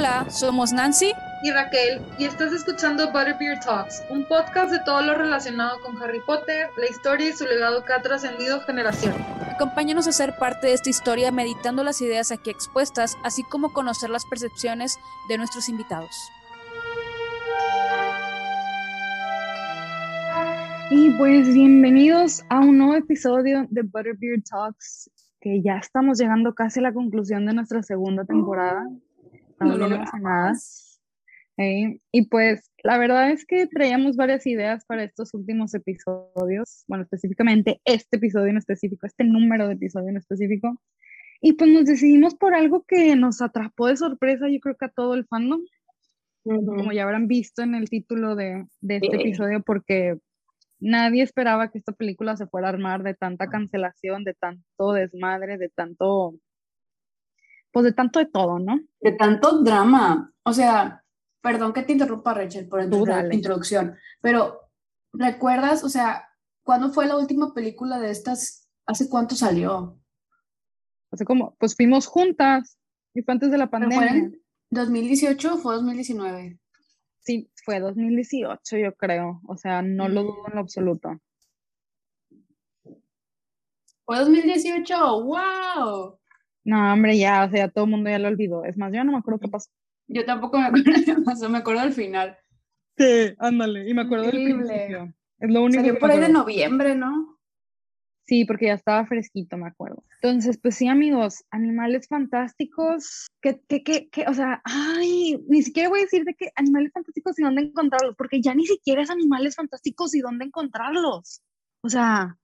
Hola, somos Nancy y Raquel y estás escuchando Butterbeer Talks, un podcast de todo lo relacionado con Harry Potter, la historia y su legado que ha trascendido generaciones. Acompáñanos a ser parte de esta historia meditando las ideas aquí expuestas, así como conocer las percepciones de nuestros invitados. Y pues bienvenidos a un nuevo episodio de Butterbeer Talks, que ya estamos llegando casi a la conclusión de nuestra segunda temporada. Estamos bien emocionadas. Y pues la verdad es que traíamos varias ideas para estos últimos episodios, bueno, específicamente este episodio en específico, este número de episodio en específico. Y pues nos decidimos por algo que nos atrapó de sorpresa, yo creo que a todo el fandom, como ya habrán visto en el título de, de este episodio, porque nadie esperaba que esta película se fuera a armar de tanta cancelación, de tanto desmadre, de tanto pues de tanto de todo, ¿no? De tanto drama. O sea, perdón que te interrumpa, Rachel, por la introducción, pero ¿recuerdas, o sea, cuándo fue la última película de estas? ¿Hace cuánto salió? Hace como, pues fuimos juntas, y fue antes de la pandemia. ¿Fue en 2018 o fue 2019? Sí, fue 2018, yo creo. O sea, no lo dudo en lo absoluto. ¿Fue 2018? ¡Wow! No, hombre, ya, o sea, todo el mundo ya lo olvidó. Es más, yo no me acuerdo qué pasó. Yo tampoco me acuerdo qué pasó, me acuerdo del final. Sí, ándale, y me acuerdo del principio. Es lo único Salió por ahí de noviembre, ¿no? Sí, porque ya estaba fresquito, me acuerdo. Entonces, pues sí, amigos, animales fantásticos, que, que, que, que, o sea, ay, ni siquiera voy a decir de que animales fantásticos y dónde encontrarlos, porque ya ni siquiera es animales fantásticos y dónde encontrarlos. O sea,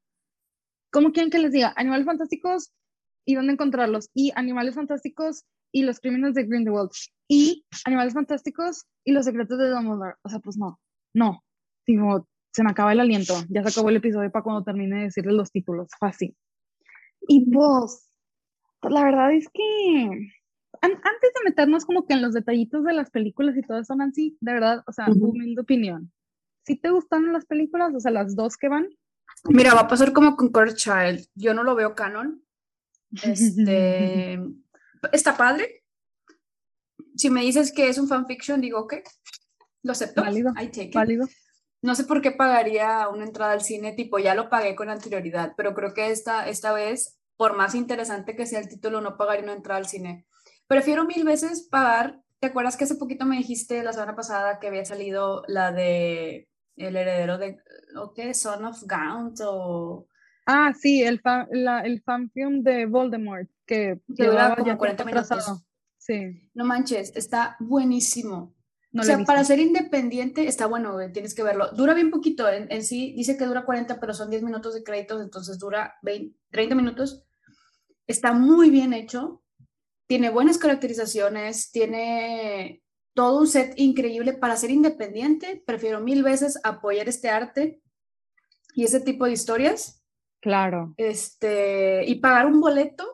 ¿cómo quieren que les diga? Animales fantásticos y dónde encontrarlos. Y Animales Fantásticos y los crímenes de Grindelwald. Y Animales Fantásticos y los secretos de Dumbledore. O sea, pues no, no. Digo, se me acaba el aliento. Ya se acabó el episodio para cuando termine de decirles los títulos. Fácil. Y vos, pues la verdad es que antes de meternos como que en los detallitos de las películas y todo eso, Nancy, de verdad, o sea, uh humilde opinión. ¿Sí te gustan las películas? O sea, las dos que van. Mira, va a pasar como con Kurt Child. Yo no lo veo canon, este, está padre. Si me dices que es un fanfiction, digo, ok, lo acepto. Válido, válido. No sé por qué pagaría una entrada al cine, tipo, ya lo pagué con anterioridad, pero creo que esta, esta vez, por más interesante que sea el título, no pagaría una entrada al cine. Prefiero mil veces pagar. ¿Te acuerdas que hace poquito me dijiste la semana pasada que había salido la de El heredero de, ¿o qué? Son of Gaunt o Ah, sí, el, fan, la, el fanfilm de Voldemort, que, dura como 40 minutos. Sí. No manches, está buenísimo. o sea, para ser independiente está bueno, tienes que verlo. Dura bien poquito, en, en, sí dice que dura 40, pero son 10 minutos de créditos, entonces dura 20, 30 minutos. Está muy bien hecho, tiene buenas caracterizaciones, tiene todo un set increíble para ser independiente. Prefiero mil veces apoyar este arte y ese tipo de historias Claro. Este, y pagar un boleto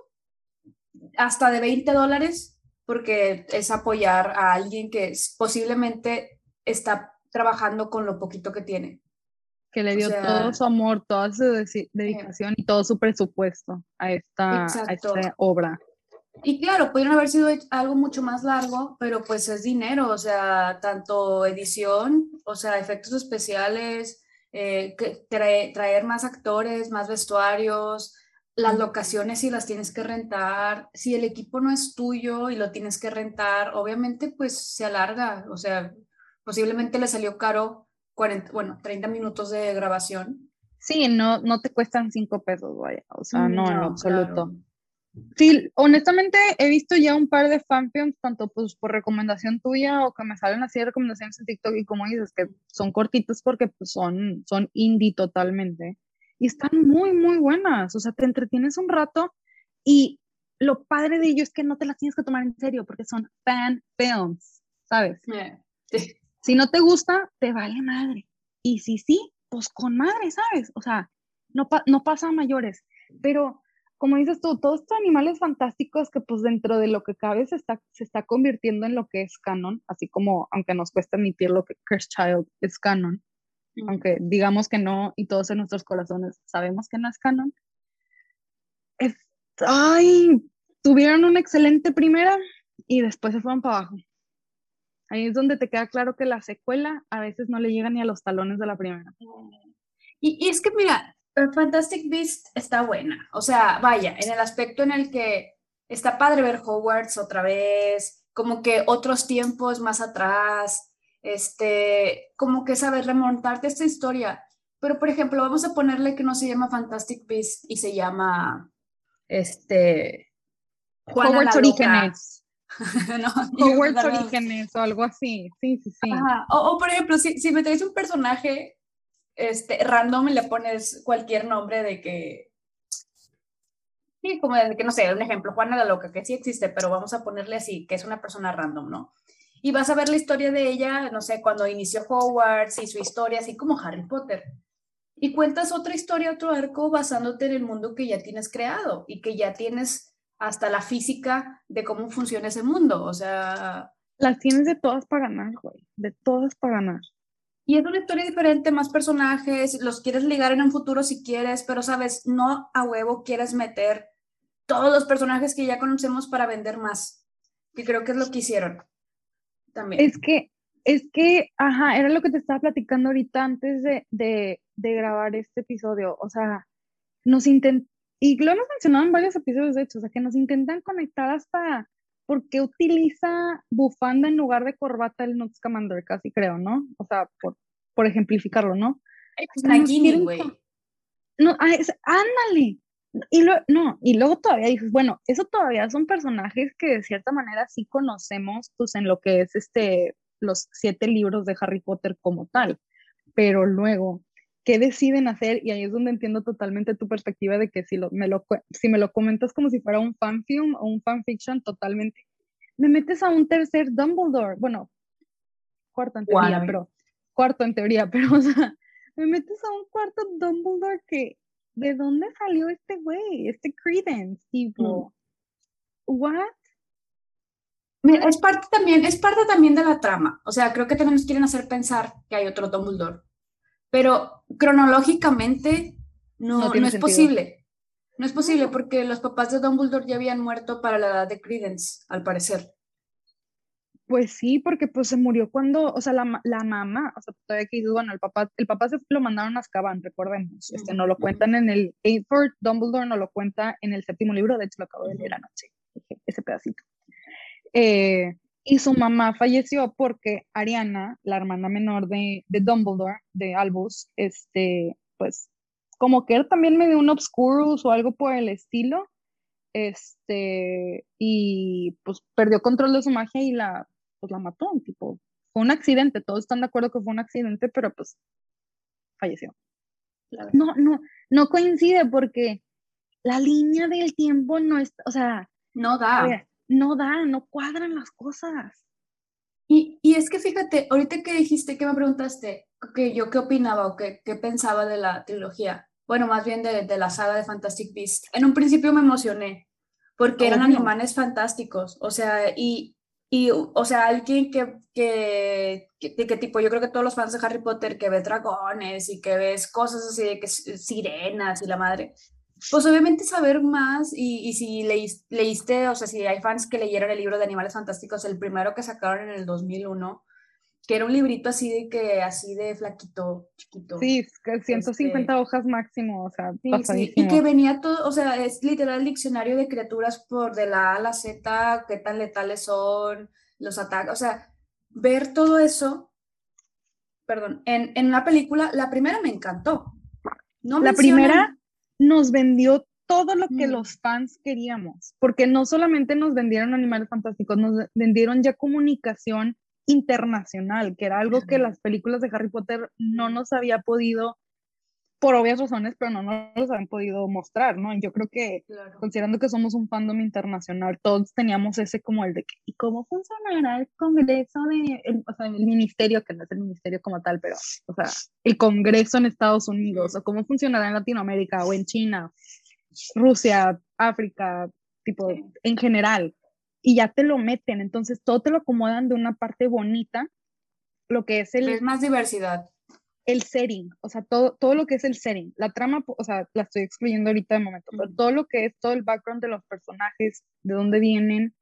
hasta de 20 dólares, porque es apoyar a alguien que posiblemente está trabajando con lo poquito que tiene. Que le dio todo su amor, toda su dedicación y todo su presupuesto a esta, a esta obra. Y claro, pudieron haber sido algo mucho más largo, pero pues es dinero, o sea, tanto edición, o sea, efectos especiales, eh, traer más actores, más vestuarios, las locaciones si las tienes que rentar, si el equipo no es tuyo y lo tienes que rentar, obviamente pues se alarga, o sea, posiblemente le salió caro 40, bueno, 30 minutos de grabación. Sí, no, no te cuestan 5 pesos, vaya, o sea, no, en absoluto. Sí, honestamente he visto ya un par de fanfilms, tanto pues por recomendación tuya o que me salen así de recomendaciones en TikTok y como dices, que son cortitos porque pues, son, son indie totalmente. Y están muy, muy buenas. O sea, te entretienes un rato y lo padre de ello es que no te las tienes que tomar en serio porque son fan films, ¿sabes? Si no te gusta, te vale madre. Y si sí, pues con madre, ¿sabes? O sea, no, no pasa a mayores. Pero como dices tú, todos estos animales fantásticos que pues dentro de lo que cabe se está, se está convirtiendo en lo que es canon, así como aunque nos cuesta admitir lo que Cursed Child es canon, aunque digamos que no y todos en nuestros corazones sabemos que no es canon. ay, tuvieron una excelente primera y después se fueron para abajo. Ahí es donde te queda claro que la secuela a veces no le llega ni a los talones de la primera. Y, y es que mira, Fantastic Beast está buena. O sea, vaya, en el aspecto en el que está padre ver Hogwarts otra vez, como que otros tiempos más atrás, este, como que sabes remontarte esta historia. Pero, por ejemplo, vamos a ponerle que no se llama Fantastic Beast y se llama, este, Hogwarts Orígenes. no, Hogwarts Orígenes o algo así. Sí, sí, sí. O, por ejemplo, si, si me traes un personaje este, random le pones cualquier nombre de que, sí, como que, no sé, un ejemplo, Juana la Loca, que sí existe, pero vamos a ponerle así, que es una persona random, ¿no? Y vas a ver la historia de ella, no sé, cuando inició Hogwarts y su historia, así como Harry Potter. Y cuentas otra historia, otro arco, basándote en el mundo que ya tienes creado y que ya tienes hasta la física de cómo funciona ese mundo. O sea... Las tienes de todas para ganar, güey. De todas para ganar. Y es una historia diferente, más personajes, los quieres ligar en un futuro si quieres, pero sabes, no a huevo quieres meter todos los personajes que ya conocemos para vender más, que creo que es lo que hicieron también. Es que, es que, ajá, era lo que te estaba platicando ahorita antes de, de, de grabar este episodio, o sea, nos intentan, y lo hemos mencionado en varios episodios de hecho, o sea, que nos intentan conectar hasta ¿por qué utiliza bufanda en lugar de corbata el Nux Commander? Casi creo, ¿no? O sea, por, por ejemplificarlo, ¿no? No, güey. No, ah, ándale. Y lo, no, y luego todavía dices, bueno, eso todavía son personajes que de cierta manera sí conocemos, pues en lo que es este, los siete libros de Harry Potter como tal. Pero luego, qué deciden hacer y ahí es donde entiendo totalmente tu perspectiva de que si, lo, me, lo, si me lo comentas como si fuera un fanfilm o un fanfiction, totalmente. Me metes a un tercer Dumbledore, bueno, cuarto en teoría, pero cuarto en teoría, pero o sea, me metes a un cuarto Dumbledore que ¿de dónde salió este güey? Este Credence, tipo, mm. what? es parte también, es parte también de la trama. O sea, creo que también nos quieren hacer pensar que hay otro Dumbledore pero cronológicamente no, no, es posible. No es posible porque los papás de Dumbledore ya habían muerto para la edad de Credence, al parecer. Pues sí, porque pues se murió cuando, o sea, la, la mamá, o sea, todavía que bueno, el papá, el papá se lo mandaron a Azkaban, recordemos, este, no lo cuentan en el Eightford, Dumbledore no lo cuenta en el séptimo libro, de hecho lo acabo de leer anoche, ese pedacito. Eh, y su mamá falleció porque Ariana, la hermana menor de, de Dumbledore, de Albus, este, pues como que él también me dio un obscurus o algo por el estilo, este, y pues perdió control de su magia y la, pues la mató, tipo, fue un accidente, todos están de acuerdo que fue un accidente, pero pues falleció. No, no, no coincide porque la línea del tiempo no está, o sea, no da no da, no cuadran las cosas. Y, es que fíjate, ahorita que dijiste, que me preguntaste, que yo qué opinaba o qué, qué pensaba de la trilogía, bueno, más bien de, de, la saga de Fantastic Beasts, en un principio me emocioné, porque eran animales fantásticos, o sea, y, y o sea, alguien que, que, que, tipo, yo creo que todos los fans de Harry Potter que ve dragones y que ves cosas así de que sirenas y la madre, pues obviamente saber más y, y si leíste, o sea, si hay fans que leyeron el libro de Animales Fantásticos, el primero que sacaron en el 2001, que era un librito así de que, así de flaquito, chiquito. Sí, 150 este hojas máximo, o sea, sí, Y que venía todo, o sea, es literal el diccionario de criaturas por de la A a la Z, qué tan letales son, los ataques, o sea, ver todo eso, perdón, en, en una película, la primera me encantó. No la primera nos vendió todo lo que mm. los fans queríamos, porque no solamente nos vendieron animales fantásticos, nos vendieron ya comunicación internacional, que era algo que las películas de Harry Potter no nos había podido por obvias razones, pero no nos han podido mostrar, ¿no? Yo creo que, considerando que somos un fandom internacional, todos teníamos ese como el de, ¿y cómo funcionará el Congreso de, o sea, el ministerio, que no es el ministerio como tal, pero, o sea, el Congreso en Estados Unidos, o cómo funcionará en Latinoamérica o en China, Rusia, África, tipo, en general, y ya te lo meten, entonces todo te lo acomodan de una parte bonita, lo que es el... Es más diversidad el setting, o sea, todo, todo lo que es el setting, la trama, o sea, la estoy excluyendo ahorita de momento, pero todo lo que es todo el background de los personajes, de dónde vienen,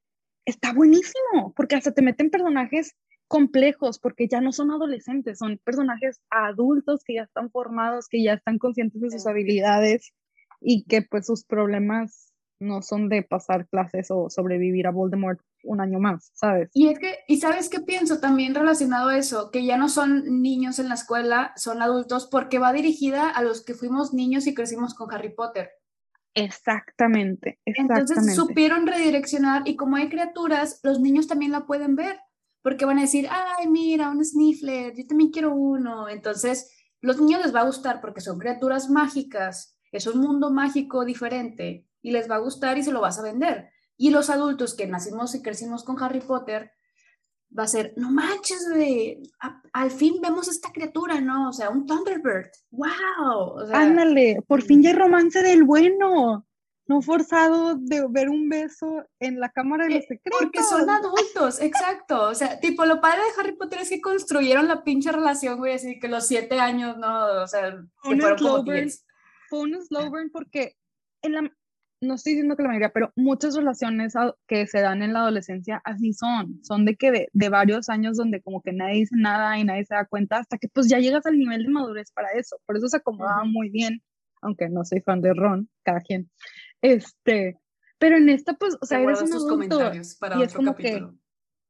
está buenísimo, porque hasta te meten personajes complejos porque ya no son adolescentes, son personajes adultos que ya están formados, que ya están conscientes de sus habilidades y que pues sus problemas no son de pasar clases o sobrevivir a Voldemort un año más, ¿sabes? Y es que, y sabes qué pienso también relacionado a eso, que ya no son niños en la escuela, son adultos porque va dirigida a los que fuimos niños y crecimos con Harry Potter. Exactamente, exactamente. Entonces supieron redireccionar y como hay criaturas, los niños también la pueden ver, porque van a decir, ay, mira, un Sniffler, yo también quiero uno. Entonces, los niños les va a gustar porque son criaturas mágicas, es un mundo mágico diferente y les va a gustar y se lo vas a vender. Y los adultos que nacimos y crecimos con Harry Potter, va a ser, no manches, güey, al fin vemos esta criatura, ¿no? O sea, un Thunderbird, wow. Ándale, por fin ya hay romance del bueno, no forzado de ver un beso en la cámara de los secretos. Porque son adultos, exacto. O sea, tipo, lo padre de Harry Potter es que construyeron la pinche relación, güey, así que los siete años, ¿no? O sea, que fueron como Fue un slow burn porque en la, no estoy diciendo que la mayoría, pero muchas relaciones que se dan en la adolescencia así son, son de que de, varios años donde como que nadie dice nada y nadie se da cuenta hasta que pues ya llegas al nivel de madurez para eso, por eso se acomodaba muy bien, aunque no soy fan de Ron, cada quien, este, pero en esta pues, o sea, eres un adulto comentarios para y es como que,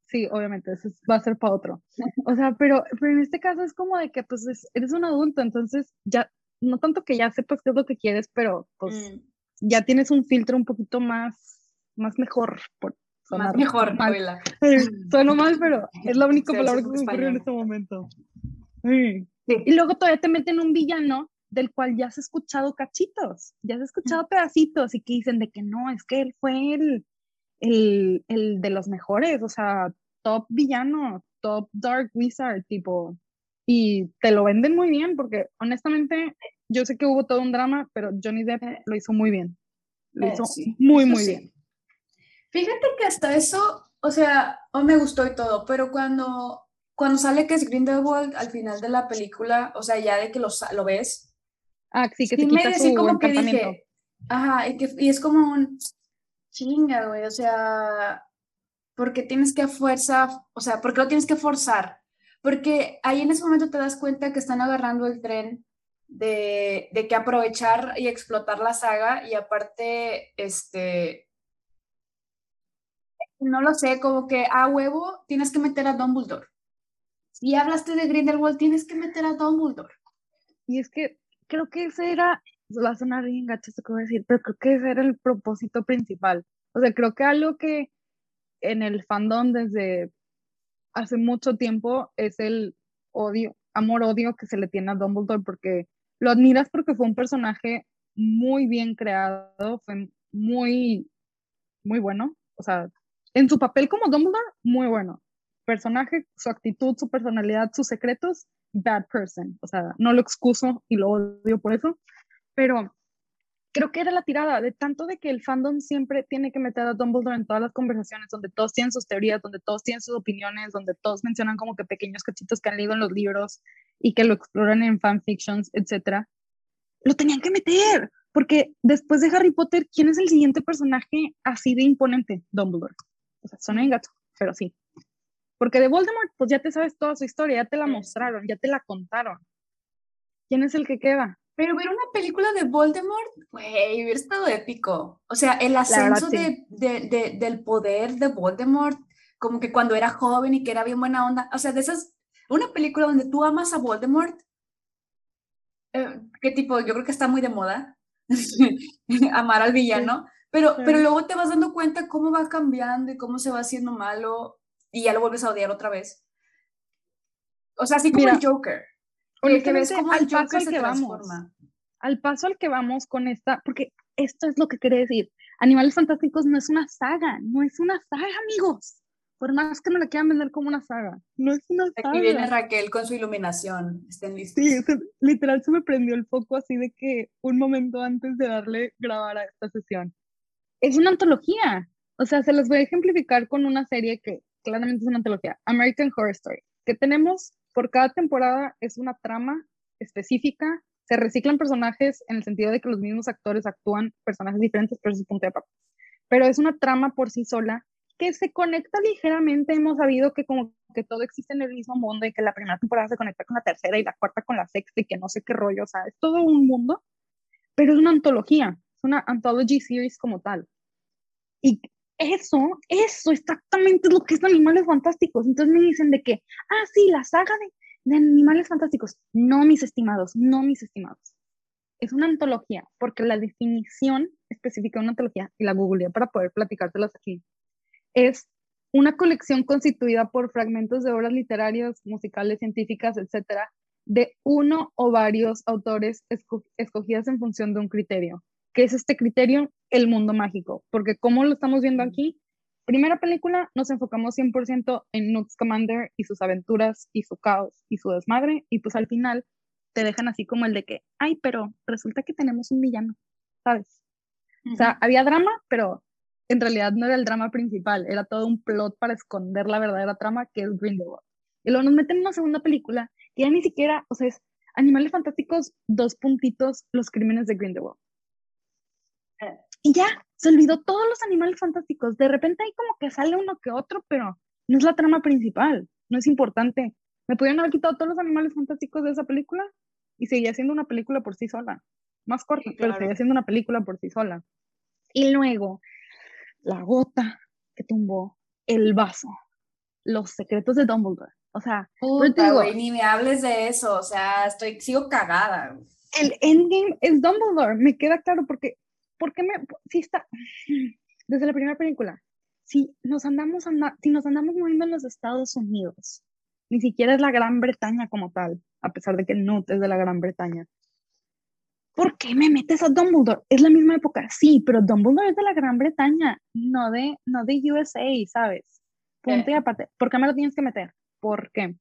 sí, obviamente, eso va a ser para otro, o sea, pero, pero en este caso es como de que pues eres un adulto, entonces ya, no tanto que ya sepas qué es lo que quieres, pero pues... Mm ya tienes un filtro un poquito más, más mejor. Por más mejor, mal. sueno mal, pero es la única palabra que me ocurrió en este momento. Y luego todavía te meten un villano del cual ya has escuchado cachitos, ya has escuchado pedacitos y que dicen de que no, es que él fue el, el, el de los mejores, o sea, top villano, top dark wizard, tipo, y te lo venden muy bien porque honestamente yo sé que hubo todo un drama, pero Johnny Depp eh. lo hizo muy bien. Lo eh, hizo muy, muy bien. Fíjate que hasta eso, o sea, o me gustó y todo, pero cuando, cuando sale que es Grindelwald al final de la película, o sea, ya de que lo, lo ves. Ah, sí, que se quita su como que dije, ajá, y, que, y es como un chinga, güey, o sea, porque tienes que fuerza, o sea, porque lo tienes que forzar, porque ahí en ese momento te das cuenta que están agarrando el tren de, de, que aprovechar y explotar la saga y aparte, este, no lo sé, como que a huevo tienes que meter a Dumbledore. Si hablaste de Grindelwald, tienes que meter a Dumbledore. Y es que creo que ese era, va a bien esto que voy a decir, pero creo que ese era el propósito principal. O sea, creo que algo que en el fandom desde hace mucho tiempo es el odio, amor-odio que se le tiene a Dumbledore porque lo admiras porque fue un personaje muy bien creado, fue muy, muy bueno. O sea, en su papel como Dumbledore, muy bueno. Personaje, su actitud, su personalidad, sus secretos, bad person. O sea, no lo excuso y lo odio por eso. Pero creo que era la tirada de tanto de que el fandom siempre tiene que meter a Dumbledore en todas las conversaciones, donde todos tienen sus teorías, donde todos tienen sus opiniones, donde todos mencionan como que pequeños cachitos que han leído en los libros y que lo exploran en fanfictions, etcétera, lo tenían que meter, porque después de Harry Potter, ¿quién es el siguiente personaje así de imponente? Dumbledore. O sea, son en gato, pero sí. Porque de Voldemort, pues ya te sabes toda su historia, ya te la mostraron, ya te la contaron. ¿Quién es el que queda? Pero ver una película de Voldemort, güey, hubiera estado épico. O sea, el ascenso de, de, del poder de Voldemort, como que cuando era joven y que era bien buena onda. O sea, de esas una película donde tú amas a Voldemort, eh, ¿qué tipo? Yo creo que está muy de moda, amar al villano, pero, pero luego te vas dando cuenta cómo va cambiando y cómo se va haciendo malo y ya lo vuelves a odiar otra vez. O sea, así como el Joker. Que ves cómo al paso al que vamos, al paso al que vamos con esta, porque esto es lo que quiere decir. Animales Fantásticos no es una saga, no es una saga, amigos por más que me la quieran vender como una saga, no es una saga. Aquí viene Raquel con su iluminación, estén listos. Sí, literal se me prendió el foco así de que un momento antes de darle grabar a esta sesión. Es una antología, o sea, se los voy a ejemplificar con una serie que claramente es una antología, American Horror Story, que tenemos por cada temporada es una trama específica, se reciclan personajes en el sentido de que los mismos actores actúan personajes diferentes, pero es punto de Pero es una trama por sí sola que se conecta ligeramente, hemos sabido que como que todo existe en el mismo mundo y que la primera temporada se conecta con la tercera y la cuarta con la sexta y que no sé qué rollo, o sea, es todo un mundo, pero es una antología, es una anthology series como tal. Y eso, eso exactamente es lo que es Animales Fantásticos. Entonces me dicen de que, ah, sí, la saga de, de Animales Fantásticos. No, mis estimados, no, mis estimados. Es una antología, porque la definición específica de una antología, y la googleé para poder platicártelas aquí, es una colección constituida por fragmentos de obras literarias, musicales, científicas, etcétera, de uno o varios autores escogidas en función de un criterio. ¿Qué es este criterio? El mundo mágico. Porque como lo estamos viendo aquí, primera película nos enfocamos 100% en Nux Commander y sus aventuras y su caos y su desmadre. Y pues al final te dejan así como el de que, ay, pero resulta que tenemos un villano, ¿sabes? O sea, había drama, pero en realidad no era el drama principal, era todo un plot para esconder la verdadera trama que es Grindelwald. Y luego nos meten en una segunda película que ya ni siquiera, o sea, es Animales Fantásticos, dos puntitos, los crímenes de Grindelwald. Y ya, se olvidó todos los animales fantásticos. De repente hay como que sale uno que otro, pero no es la trama principal, no es importante. Me pudieron haber quitado todos los animales fantásticos de esa película y seguía siendo una película por sí sola. Más corta, pero seguía siendo una película por sí sola. Y luego la gota que tumbó el vaso, los secretos de Dumbledore. O sea, ni me hables de eso, o sea, estoy, sigo cagada. El endgame es Dumbledore, me queda claro porque, porque me, si está, desde la primera película, si nos andamos, si nos andamos moviendo en los Estados Unidos, ni siquiera es la Gran Bretaña como tal, a pesar de que Newt es de la Gran Bretaña, ¿por qué me metes a Dumbledore? Es la misma época, sí, pero Dumbledore es de la Gran Bretaña, no de, no de USA, ¿sabes? Punto y aparte. ¿Por qué me lo tienes que meter? ¿Por qué?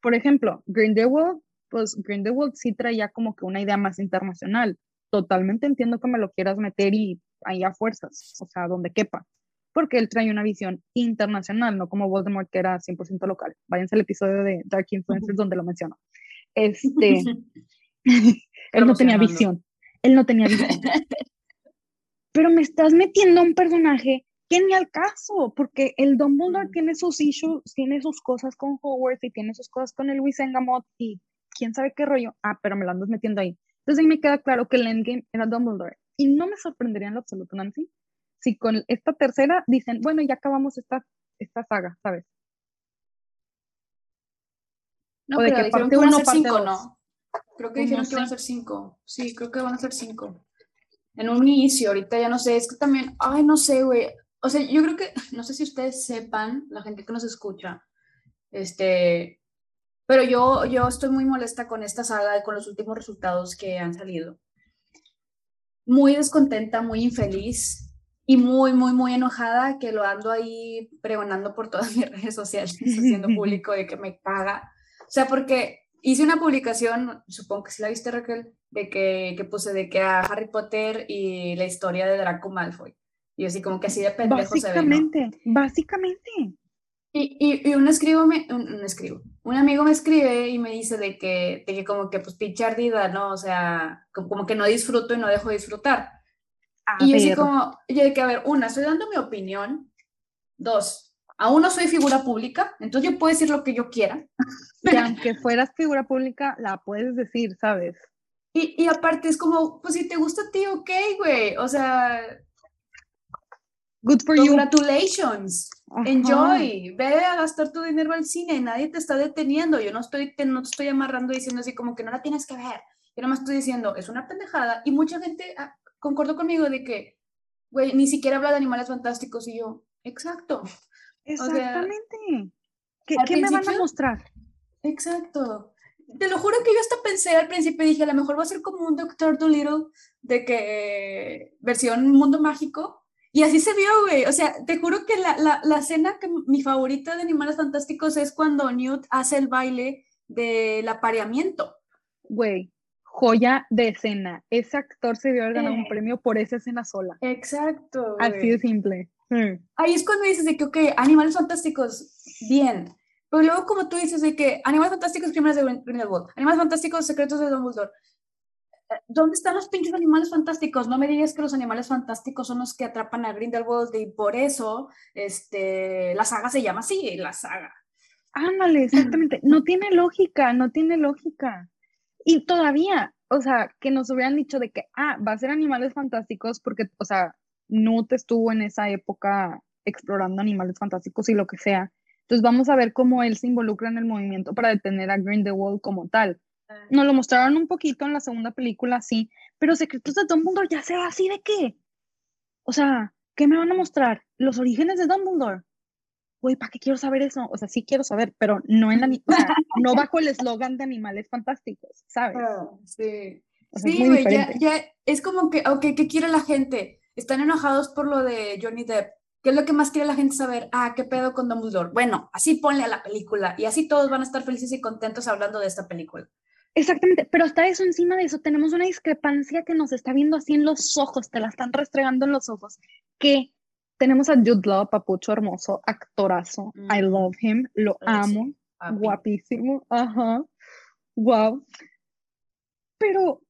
Por ejemplo, Grindelwald, pues Grindelwald sí traía como que una idea más internacional. Totalmente entiendo que me lo quieras meter y ahí a fuerzas, o sea, donde quepa. Porque él trae una visión internacional, no como Voldemort que era 100% local. Váyanse al episodio de Dark Influences donde lo menciono. Este, Él no tenía visión. Él no tenía visión. Pero me estás metiendo a un personaje que ni al caso, porque el Dumbledore tiene sus issues, tiene sus cosas con Hogwarts y tiene sus cosas con el Luis Engamot y quién sabe qué rollo. Ah, pero me lo andas metiendo ahí. Entonces ahí me queda claro que el endgame era Dumbledore. Y no me sorprendería en lo absoluto, Nancy, si con esta tercera dicen, bueno, ya acabamos esta, esta saga, ¿sabes? No, pero de que parte uno, parte ¿no? Creo que dijeron que van a ser cinco. Sí, creo que van a ser cinco. En un inicio, ahorita ya no sé, es que también, ay, no sé, güey. O sea, yo creo que, no sé si ustedes sepan, la gente que nos escucha, este, pero yo, yo estoy muy molesta con esta saga y con los últimos resultados que han salido. Muy descontenta, muy infeliz y muy, muy, muy enojada que lo ando ahí pregonando por todas mis redes sociales, haciendo público de que me paga. O sea, porque hice una publicación, supongo que sí la viste Raquel, de que, que puse de que a Harry Potter y la historia de Draco Malfoy. Y así como que así de pendejo básicamente, se ve, Básicamente, Y, y, y un escribo me, un, escribo, un amigo me escribe y me dice de que, de que como que pues pinche ardida, ¿no? O sea, como, que no disfruto y no dejo de disfrutar. y yo así como, yo de que, a ver, una, estoy dando mi opinión. Dos, aún no soy figura pública, entonces yo puedo decir lo que yo quiera. Y aunque fueras figura pública, la puedes decir, ¿sabes? Y, y aparte es como, pues si te gusta a ti, ok, güey, o sea... Good for you. Congratulations. Enjoy. Ve a gastar tu dinero al cine. Nadie te está deteniendo. Yo no estoy, te, no te estoy amarrando diciendo así como que no la tienes que ver. Yo más estoy diciendo, es una pendejada. Y mucha gente ah, concordó conmigo de que, güey, ni siquiera habla de animales fantásticos. Y yo, exacto. Exactamente. ¿Qué, me van a mostrar? Exacto. Te lo juro que yo hasta pensé al principio, dije, a lo mejor va a ser como un Doctor Dolittle de que versión mundo mágico. Y así se vio, güey. O sea, te juro que la, la, la escena que mi favorita de Animales Fantásticos es cuando Newt hace el baile del apareamiento. Güey, joya de escena. Ese actor se vio haber ganado un eh. premio por esa escena sola. Exacto. Así de simple. Hmm. Ahí es cuando dices de que, ok, animales fantásticos, bien. Pero luego como tú dices de que animales fantásticos, crímenes de Grindelwald, animales fantásticos, secretos de Dumbledore. ¿Dónde están los pinches animales fantásticos? No me digas que los animales fantásticos son los que atrapan a Grindelwald y por eso este, la saga se llama así, la saga. Ándale, exactamente. No tiene lógica, no tiene lógica. Y todavía, o sea, que nos hubieran dicho de que, ah, va a ser animales fantásticos porque, o sea, Newt estuvo en esa época explorando animales fantásticos y lo que sea. Entonces vamos a ver cómo él se involucra en el movimiento para detener a Grindelwald como tal. Nos lo mostraron un poquito en la segunda película, sí, pero Secretos de Dumbledore ya se va así de qué. O sea, ¿qué me van a mostrar? Los orígenes de Dumbledore. Güey, ¿para qué quiero saber eso? O sea, sí quiero saber, pero no en la, o sea, no bajo el eslogan de animales fantásticos, ¿sabes? Ah, sí. sí, güey, ya, ya es como que, ok, ¿qué quiere la gente? Están enojados por lo de Johnny Depp. ¿Qué es lo que más quiere la gente saber? Ah, ¿qué pedo con Dumbledore? Bueno, así ponle a la película y así todos van a estar felices y contentos hablando de esta película. Exactamente, pero hasta eso, encima de eso, tenemos una discrepancia que nos está viendo así en los ojos, te la están restregando en los ojos, que tenemos a Jude Law, papucho hermoso, actorazo, I mm. love him, lo amo, guapísimo, ajá, wow. Pero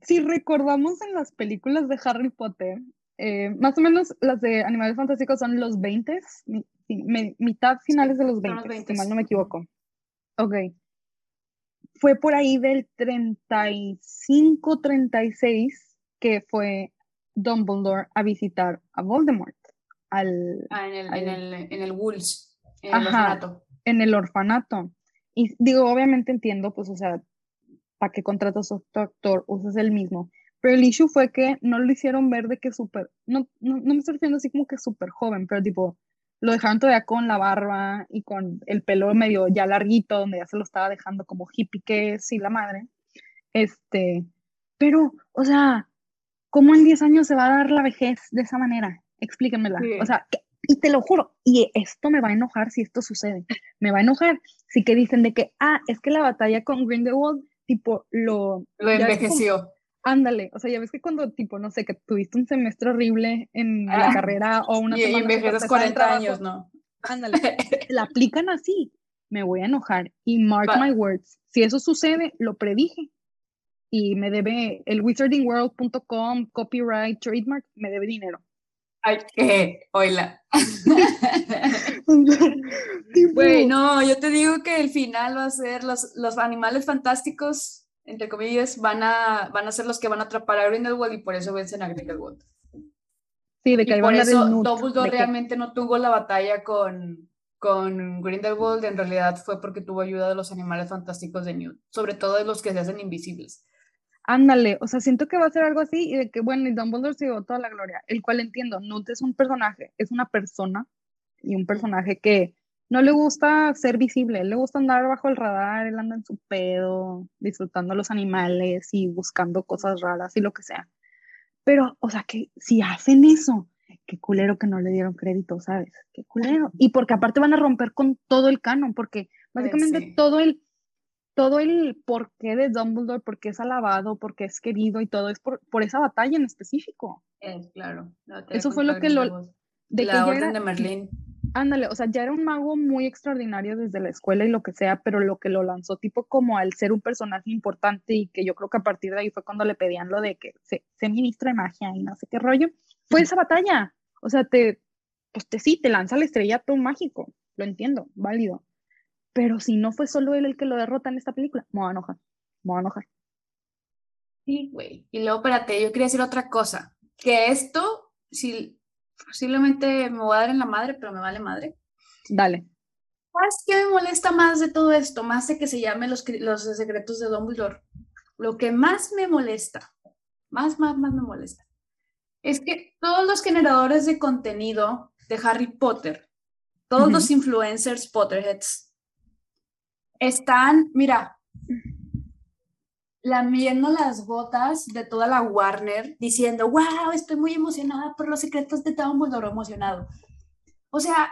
si recordamos en las películas de Harry Potter, eh, más o menos las de Animales Fantásticos son los 20, mitad finales de los 20, si mal no me equivoco. Ok fue por ahí del 35, 36 que fue Dumbledore a visitar a Voldemort. Al, ah, en el, en el, en el Wolves, en el orfanato. En el orfanato. Y digo, obviamente entiendo, pues, o sea, ¿para qué contratas a otro actor? Usas el mismo. Pero el issue fue que no lo hicieron ver de que súper, no, no, no me estoy refiriendo así como que súper joven, pero tipo, lo dejaron todavía con la barba y con el pelo medio ya larguito, donde ya se lo estaba dejando como hippie que es y la madre. Este, pero, o sea, ¿cómo en 10 años se va a dar la vejez de esa manera? Explíquenmela. O sea, y te lo juro, y esto me va a enojar si esto sucede. Me va a enojar si que dicen de que, ah, es que la batalla con Grindelwald, tipo, lo... Lo envejeció. Ándale, o sea, ya ves que cuando, tipo, no sé, que tuviste un semestre horrible en la ah, carrera o una y, semana. Y envejeces 40 años, ¿no? Ándale, la aplican así, me voy a enojar. Y mark my words, si eso sucede, lo predije. Y me debe el wizardingworld.com, copyright, trademark, me debe dinero. Ay, qué, oila. Güey, no, yo te digo que el final va a ser los, los animales fantásticos entre comillas, van a, van a ser los que van a atrapar a Grindelwald y por eso vencen a Grindelwald. Sí, de que y por eso Dumbledore realmente no tuvo la batalla con, con Grindelwald, en realidad fue porque tuvo ayuda de los animales fantásticos de Newt, sobre todo de los que se hacen invisibles. Ándale, o sea, siento que va a ser algo así y de que, bueno, y Dumbledore se llevó toda la gloria, el cual entiendo, Newt es un personaje, es una persona y un personaje que no le gusta ser visible, le gusta andar bajo el radar, él anda en su pedo, disfrutando los animales y buscando cosas raras y lo que sea. Pero, o sea, que si hacen eso, qué culero que no le dieron crédito, ¿sabes? Qué culero. Y porque aparte van a romper con todo el canon, porque básicamente todo el todo el porqué de Dumbledore, porque es alabado, porque es querido y todo, es por, por esa batalla en específico. Es, claro. Eso fue lo que lo... De la orden de Merlín Ándale, o sea, ya era un mago muy extraordinario desde la escuela y lo que sea, pero lo que lo lanzó tipo como al ser un personaje importante y que yo creo que a partir de ahí fue cuando le pedían lo de que se, se ministra de magia y no sé qué rollo, fue esa batalla. O sea, te, pues te sí, te lanza el estrellato mágico, lo entiendo, válido. Pero si no fue solo él el que lo derrota en esta película, me voy a enojar, me voy a enojar. Sí, güey. Y luego, espérate, yo quería decir otra cosa, que esto, si posiblemente me voy a dar en la madre, pero me vale madre. Dale. ¿Sabes qué me molesta más de todo esto? Más de que se llame los, los secretos de Dumbledore. Lo que más me molesta, más, más, más me molesta, es que todos los generadores de contenido de Harry Potter, todos los influencers Potterheads, están, mira, lamiendo las botas de toda la Warner, diciendo, wow, estoy muy emocionada por los secretos de Dumbledore, emocionado. O sea,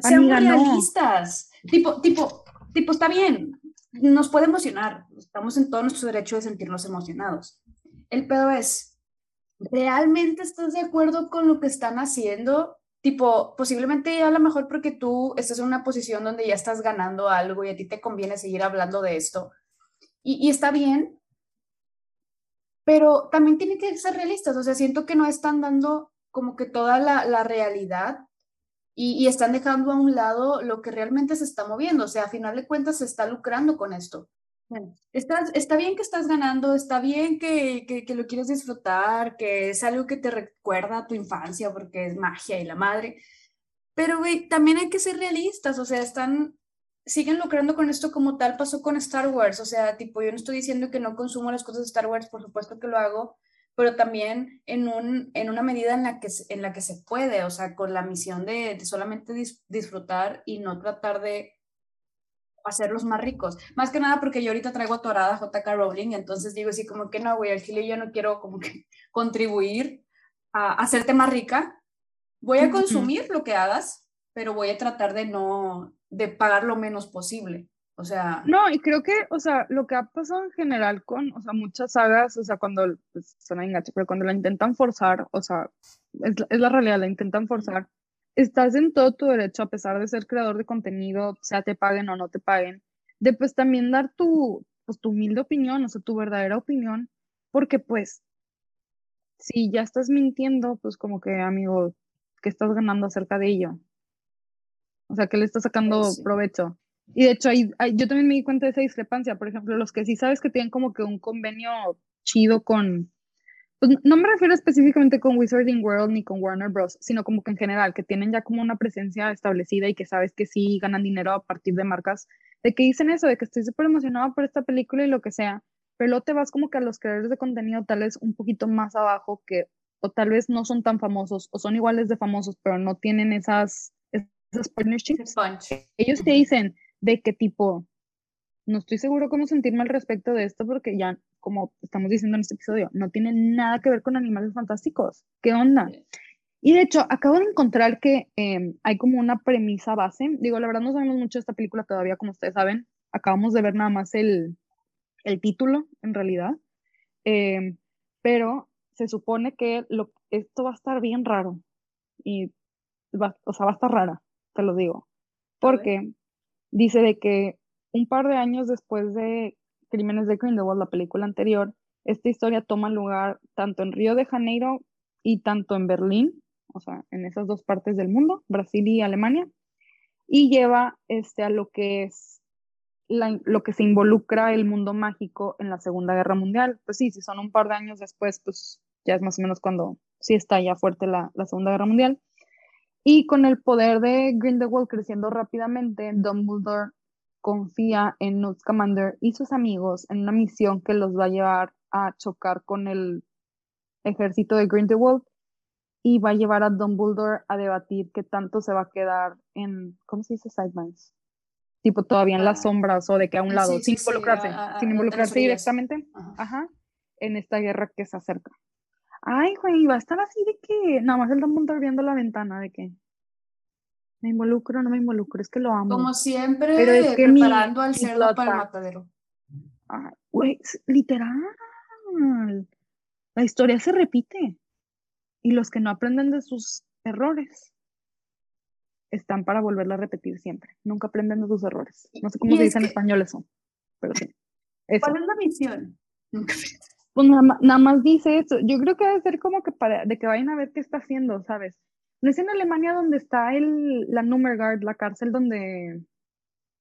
sean realistas. Tipo, tipo, tipo, está bien, nos puede emocionar, estamos en todo nuestro derecho de sentirnos emocionados. El pedo es, ¿realmente estás de acuerdo con lo que están haciendo? Tipo, posiblemente a lo mejor porque tú estás en una posición donde ya estás ganando algo y a ti te conviene seguir hablando de esto y, está bien, pero también tiene que ser realistas, o sea, siento que no están dando como que toda la, realidad y, están dejando a un lado lo que realmente se está moviendo. O sea, a final de cuentas se está lucrando con esto. Bueno, está, está bien que estás ganando, está bien que, que, lo quieres disfrutar, que es algo que te recuerda a tu infancia porque es magia y la madre. Pero, güey, también hay que ser realistas, o sea, están, siguen lucrando con esto como tal pasó con Star Wars, o sea, tipo, yo no estoy diciendo que no consumo las cosas de Star Wars, por supuesto que lo hago, pero también en, un, en una medida en la, que, en la que se puede, o sea, con la misión de, solamente disfrutar y no tratar de hacerlos más ricos. Más que nada porque yo ahorita traigo atorada a JK Rowling, entonces digo así como que no, güey, al chile yo no quiero como que contribuir a hacerte más rica. Voy a consumir lo que hagas, pero voy a tratar de no, de pagar lo menos posible. O sea. No, y creo que, o sea, lo que ha pasado en general con, o sea, muchas sagas, o sea, cuando, pues, suena enganche, pero cuando la intentan forzar, o sea, es, es, la realidad, la intentan forzar, estás en todo tu derecho, a pesar de ser creador de contenido, sea te paguen o no te paguen, de pues también dar tu, pues, tu humilde opinión, o sea, tu verdadera opinión, porque pues, si ya estás mintiendo, pues como que, amigo, ¿qué estás ganando acerca de ello? O sea, ¿qué le estás sacando provecho? Y de hecho, hay, yo también me di cuenta de esa discrepancia. Por ejemplo, los que sí sabes que tienen como que un convenio chido con, pues no me refiero específicamente con Wizarding World ni con Warner Bros., sino como que en general, que tienen ya como una presencia establecida y que sabes que sí ganan dinero a partir de marcas, de que dicen eso, de que estoy súper emocionado por esta película y lo que sea, pero luego te vas como que a los creadores de contenido tal vez un poquito más abajo que o tal vez no son tan famosos o son iguales de famosos, pero no tienen esas, esas partnerships. Ellos te dicen, de qué tipo, no estoy seguro cómo sentirme al respecto de esto porque ya, como estamos diciendo en este episodio, no tiene nada que ver con animales fantásticos. ¿Qué onda? Y de hecho, acabo de encontrar que em, hay como una premisa base. Digo, la verdad no sabemos mucho de esta película todavía, como ustedes saben. Acabamos de ver nada más el, el título, en realidad. Em, pero se supone que lo, esto va a estar bien raro. Y va, o sea, va a estar rara, te lo digo. Porque dice de que un par de años después de Crímenes de Grindelwald, la película anterior, esta historia toma lugar tanto en Río de Janeiro y tanto en Berlín, o sea, en esas dos partes del mundo, Brasil y Alemania, y lleva este, a lo que es lo que se involucra el mundo mágico en la Segunda Guerra Mundial. Pues sí, si son un par de años después, pues ya es más o menos cuando sí está ya fuerte la, la Segunda Guerra Mundial. Y con el poder de Grindelwald creciendo rápidamente, Dumbledore confía en Newt Scamander y sus amigos en una misión que los va a llevar a chocar con el ejército de Grindelwald y va a llevar a Dumbledore a debatir qué tanto se va a quedar en, ¿cómo se dice? Sidelines. Tipo todavía en las ah. sombras o de que a un lado, sin involucrarse, sin involucrarse directamente, ajá. en esta guerra que se acerca. Ay, güey, va a estar así de que nada más el Dumbledore viendo la ventana de que me involucro no me involucro, es que lo amo. Como siempre, Pero es que preparando al cerdo para el matadero. Ay, güey, literal. La historia se repite. Y los que no aprenden de sus errores están para volverla a repetir siempre. Nunca aprenden de sus errores. No sé cómo se dice en español eso, pero sí. ¿Cuál es la misión? Nunca pues nada, más dice eso. Yo creo que debe ser como que para de que vayan a ver qué está haciendo, ¿sabes? ¿No es en Alemania donde está el, la Nummergard, la cárcel donde,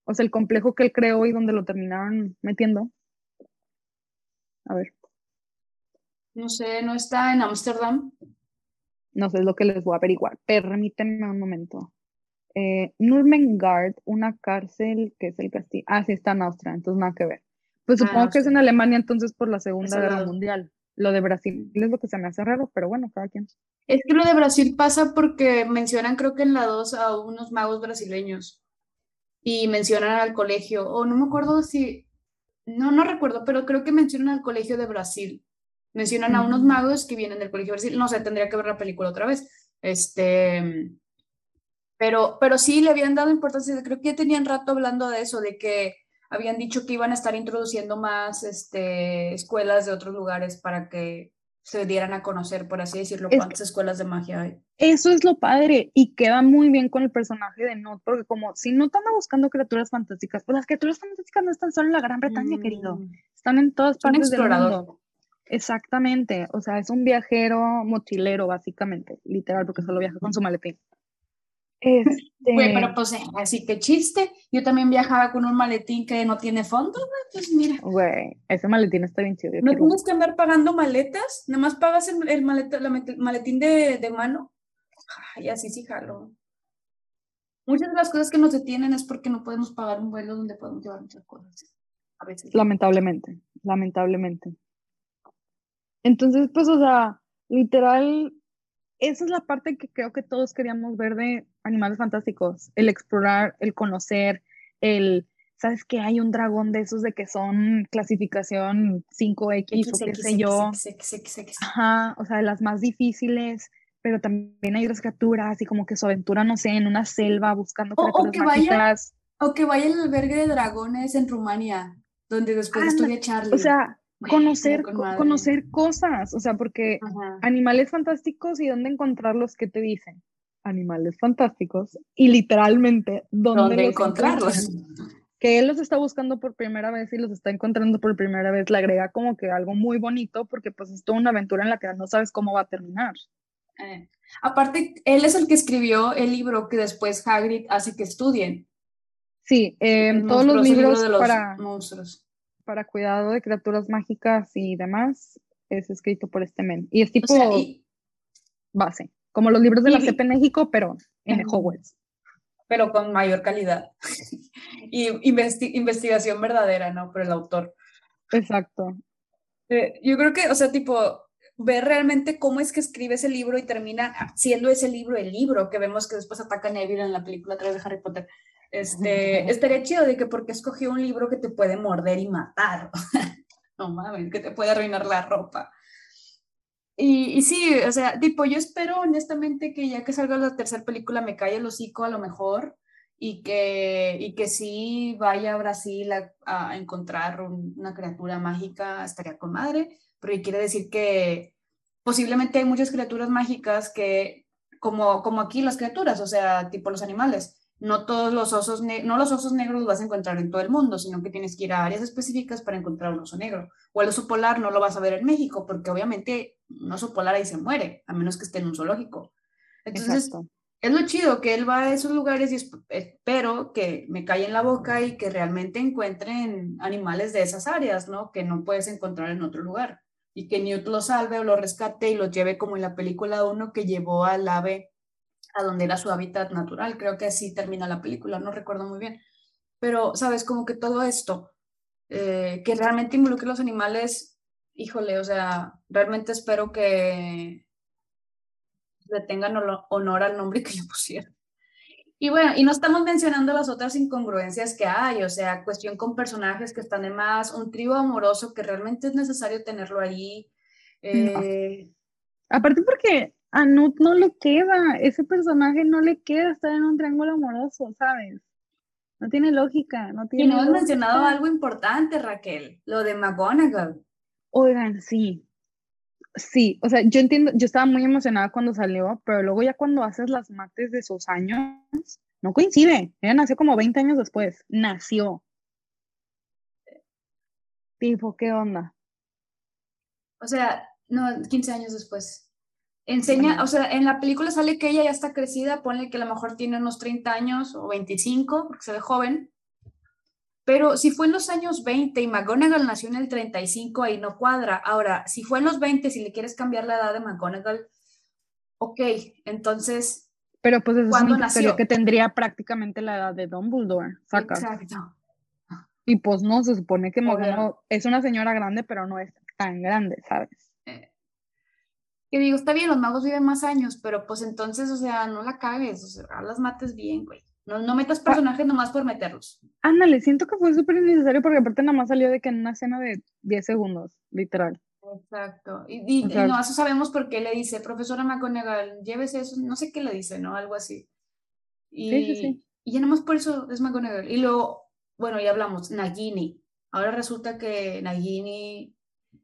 o sea, el complejo que él creó y donde lo terminaron metiendo? A ver. No sé, ¿no está en Ámsterdam? No sé, es lo que les voy a averiguar. Permítanme un momento. Eh, una cárcel que es el castillo. Ah, sí, está en Austria, entonces nada que ver. Pues ah, supongo que es en Alemania entonces por la Segunda Guerra Mundial. Lo de Brasil es lo que se me hace raro, pero bueno, cada quien. Es que lo de Brasil pasa porque mencionan creo que en la 2 a unos magos brasileños y mencionan al colegio, o no me acuerdo si, no, no recuerdo, pero creo que mencionan al colegio de Brasil. Mencionan a unos magos que vienen del colegio de Brasil. No sé, tendría que ver la película otra vez. Este, pero, pero sí le habían dado importancia. Creo que ya tenían rato hablando de eso, de que habían dicho que iban a estar introduciendo más este, escuelas de otros lugares para que se dieran a conocer, por así decirlo, cuántas escuelas de magia hay. Eso es lo padre y queda muy bien con el personaje de Not, porque como si no anda buscando criaturas fantásticas, pues las criaturas fantásticas no están solo en la Gran Bretaña, querido, mm. están en todas partes del mundo. Exactamente, o sea, es un viajero mochilero, básicamente, literal, porque solo viaja con su maletín. Este... Güey, pero pues así que chiste. Yo también viajaba con un maletín que no tiene fondo, pues mira. Güey, ese maletín está bien chido. No tienes que andar pagando maletas, nada más pagas el, el maletín de, de mano. Y así sí jalo. Muchas de las cosas que nos detienen es porque no podemos pagar un vuelo donde podemos llevar muchas cosas. A veces. Lamentablemente, lamentablemente. Entonces, pues, o sea, literal, esa es la parte que creo que todos queríamos ver de Animales Fantásticos, el explorar, el conocer, el, ¿sabes que hay un dragón de esos de que son clasificación 5X o qué sé yo? Ajá, o sea, de las más difíciles, pero también hay otras criaturas y como que su aventura, no sé, en una selva buscando criaturas o que Vaya, o que vaya al albergue de dragones en Rumania, donde después estudia Charlie. O sea, conocer, conocer cosas, o sea, porque animales fantásticos y dónde encontrarlos, ¿qué te dicen? Animales fantásticos y literalmente dónde, encontrarlos. Que él los está buscando por primera vez y los está encontrando por primera vez, le agrega como que algo muy bonito porque pues es toda una aventura en la que no sabes cómo va a terminar. Eh, aparte, él es el que escribió el libro que después Hagrid hace que estudien. Sí, eh, todos los libros para monstruos para cuidado de criaturas mágicas y demás es escrito por este men. Y es tipo base, como los libros de la CP México, pero en Hogwarts. Pero con mayor calidad. y investigación verdadera, ¿no? Por el autor. Exacto. Eh, yo creo que, o sea, tipo, ver realmente cómo es que escribe ese libro y termina siendo ese libro el libro que vemos que después ataca a Neville en la película a través de Harry Potter. Este, estaría chido de que porque escogió un libro que te puede morder y matar. no mames, que te puede arruinar la ropa. Y, y, sí, o sea, tipo, yo espero honestamente que ya que salga la tercera película me calle el hocico a lo mejor y que, y que sí vaya a Brasil a, a encontrar una criatura mágica, estaría con madre, pero quiere decir que posiblemente hay muchas criaturas mágicas que, como, como aquí las criaturas, o sea, tipo los animales, no todos los osos, no los osos negros los vas a encontrar en todo el mundo, sino que tienes que ir a áreas específicas para encontrar un oso negro. O el oso polar no lo vas a ver en México, porque obviamente un oso polar ahí se muere, a menos que esté en un zoológico. Entonces, es lo chido que él va a esos lugares y espero que me calle en la boca y que realmente encuentren animales de esas áreas, ¿no? Que no puedes encontrar en otro lugar. Y que Newt lo salve o lo rescate y lo lleve como en la película 1 que llevó al ave a donde era su hábitat natural. Creo que así termina la película, no recuerdo muy bien. Pero, ¿sabes? Como que todo esto, eh, que realmente involucre los animales, híjole, o sea, realmente espero que le tengan honor al nombre que le pusieron. Y bueno, y no estamos mencionando las otras incongruencias que hay, o sea, cuestión con personajes que están de más, un trío amoroso que realmente es necesario tenerlo ahí. Eh, Aparte porque a Nut no le queda, ese personaje no le queda estar en un triángulo amoroso, ¿sabes? No tiene lógica, no tiene Y no has mencionado algo importante, Raquel, lo de McGonagall. Oigan, sí. Sí, o sea, yo entiendo, yo estaba muy emocionada cuando salió, pero luego ya cuando haces las mates de sus años, no coincide. Ella nació como 20 años después. Nació. Tipo, ¿qué onda? O sea, no, 15 años después. Enseña, o sea, en la película sale que ella ya está crecida, ponle que a lo mejor tiene unos 30 años o 25, porque se ve joven. Pero si fue en los años 20 y McGonagall nació en el 35, ahí no cuadra. Ahora, si fue en los 20, si le quieres cambiar la edad de McGonagall, ok, entonces. Pero pues eso nació? que tendría prácticamente la edad de Dumbledore, saca. Exacto. Y pues no, se supone que McGonagall es una señora grande, pero no es tan grande, ¿sabes? Que digo, está bien, los magos viven más años, pero pues entonces, o sea, no la cagues, o sea, las mates bien, güey. No, no metas ah. personajes nomás por meterlos. Ándale, siento que fue súper innecesario porque aparte nada más salió de que en una escena de 10 segundos, literal. Exacto. Y, no, eso sabemos por qué le dice, profesora McGonagall, llévese eso, no sé qué le dice, ¿no? Algo así. Y, sí, sí, sí. y ya nomás por eso es McGonagall. Y luego, bueno, ya hablamos, Nagini. Ahora resulta que Nagini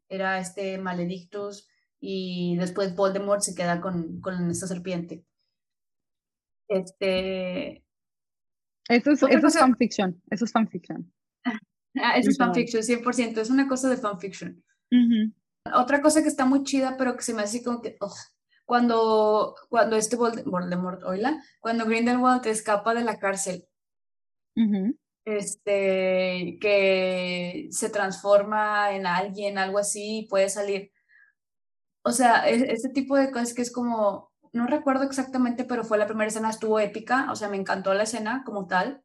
era este Maledictus y después Voldemort se queda con, con esta serpiente. Este... Eso es, eso es fanfiction, eso es fanfiction. Ah, eso es fanfiction, 100%, es una cosa de fanfiction. Otra cosa que está muy chida, pero que se me hace como que, cuando, cuando este Voldemort, oíla, cuando Grindelwald escapa de la cárcel, este, que se transforma en alguien, algo así, y puede salir. O sea, este tipo de cosas que es como, no recuerdo exactamente, pero fue la primera escena, estuvo épica, o sea, me encantó la escena como tal.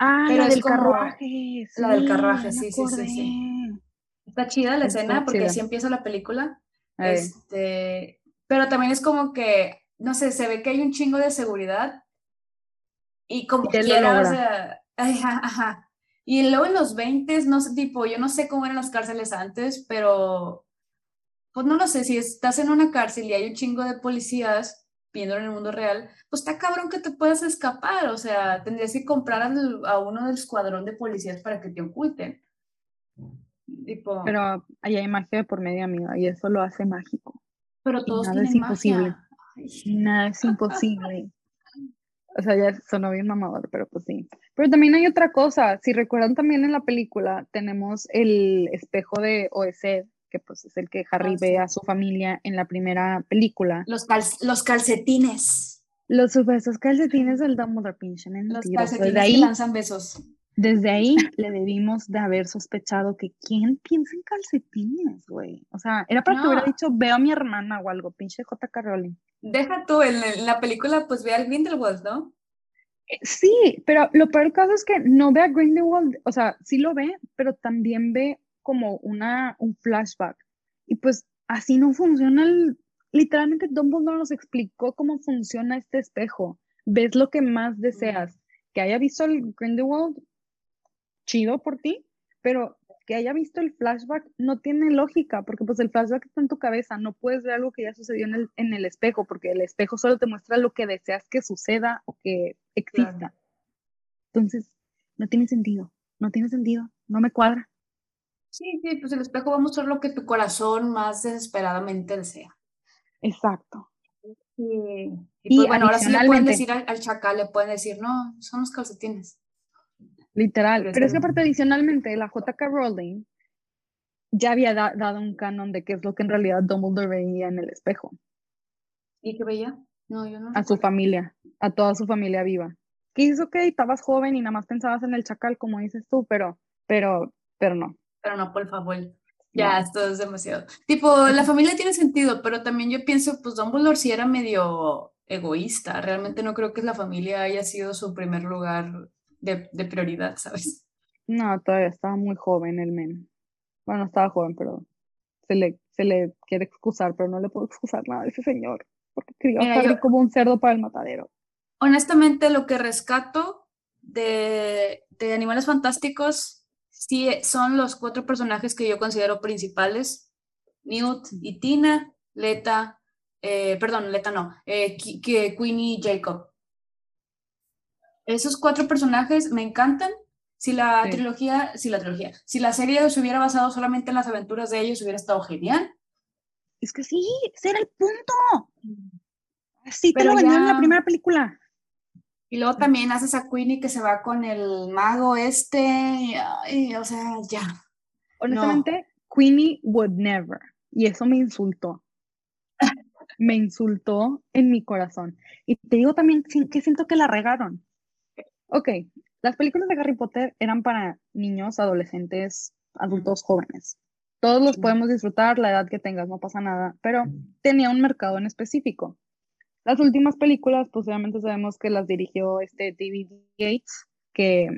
Ah, la del carruaje. la del carruaje, sí, sí, sí, sí. Está chida la escena porque así empieza la película. Este, pero también es como que, no sé, se ve que hay un chingo de seguridad y como que quiera, o sea, ajá, ajá. Y luego en los 20, no sé, tipo, yo no sé cómo eran las cárceles antes, pero pues no lo sé, si estás en una cárcel y hay un chingo de policías viendo en el mundo real, pues está cabrón que te puedas escapar, o sea, tendrías que comprar a uno del escuadrón de policías para que te oculten. Pero ahí hay magia por medio, amiga, y eso lo hace mágico. Pero todos nada es imposible. Nada es imposible. O sea, ya sonó bien mamador, pero pues sí. Pero también hay otra cosa. Si recuerdan también en la película, tenemos el espejo de Oesed, que pues es el que Harry ah, ve a su familia en la primera película. Los, los calcetines. Los supuestos calcetines del Dumbledore, pinche Los calcetines que lanzan besos. Desde ahí le debimos de haber sospechado que quién piensa en calcetines, güey. O sea, era para que hubiera dicho, veo a mi hermana o algo, pinche J.K. Rowling. Deja tú, en, la película pues ve al Grindelwald, ¿no? Eh, sí, pero lo peor del caso es que no ve a Grindelwald, o sea, sí lo ve, pero también ve como una, un flashback. Y pues así no funciona el... Literalmente Dumbledore nos explicó cómo funciona este espejo. Ves lo que más deseas. Que haya visto el Grindelwald, chido por ti, pero que haya visto el flashback no tiene lógica, porque pues el flashback está en tu cabeza, no puedes ver algo que ya sucedió en el, en el espejo, porque el espejo solo te muestra lo que deseas que suceda o que exista. Entonces, no tiene sentido, no tiene sentido, no me cuadra. Sí, sí, pues el espejo va a mostrar lo que tu corazón más desesperadamente desea. Exacto. Y, pues, bueno, ahora sí le pueden decir al, al chacal, le pueden decir, no, son los calcetines. Literal. Pero, es que aparte adicionalmente la JK Rowling ya había dado un canon de qué es lo que en realidad Dumbledore veía en el espejo. ¿Y qué veía? No, yo no. A su familia, a toda su familia viva. Que hizo que estabas joven y nada más pensabas en el chacal, como dices tú, pero, pero, pero no. Pero no, por favor. Ya, esto es demasiado. Tipo, la familia tiene sentido, pero también yo pienso, pues Dumbledore sí era medio egoísta. Realmente no creo que la familia haya sido su primer lugar de, prioridad, ¿sabes? No, todavía estaba muy joven el men. Bueno, estaba joven, pero se le, se le quiere excusar, pero no le puedo excusar nada a ese señor, porque crió a como un cerdo para el matadero. Honestamente, lo que rescato de, de Animales Fantásticos sí son los cuatro personajes que yo considero principales, Newt y Tina, Leta, eh, perdón, Leta no, eh, Queenie y Jacob esos cuatro personajes me encantan. Si la trilogía, si la trilogía, si la serie se hubiera basado solamente en las aventuras de ellos, hubiera estado genial. Es que sí, ese era el punto. Así te lo en la primera película. Y luego también haces a Queenie que se va con el mago este, y, o sea, ya. Honestamente, Queenie would never. Y eso me insultó. me insultó en mi corazón. Y te digo también que siento que la regaron. Ok, las películas de Harry Potter eran para niños, adolescentes, adultos jóvenes. Todos los podemos disfrutar, la edad que tengas, no pasa nada, pero tenía un mercado en específico. Las últimas películas, pues obviamente sabemos que las dirigió este David Gates, que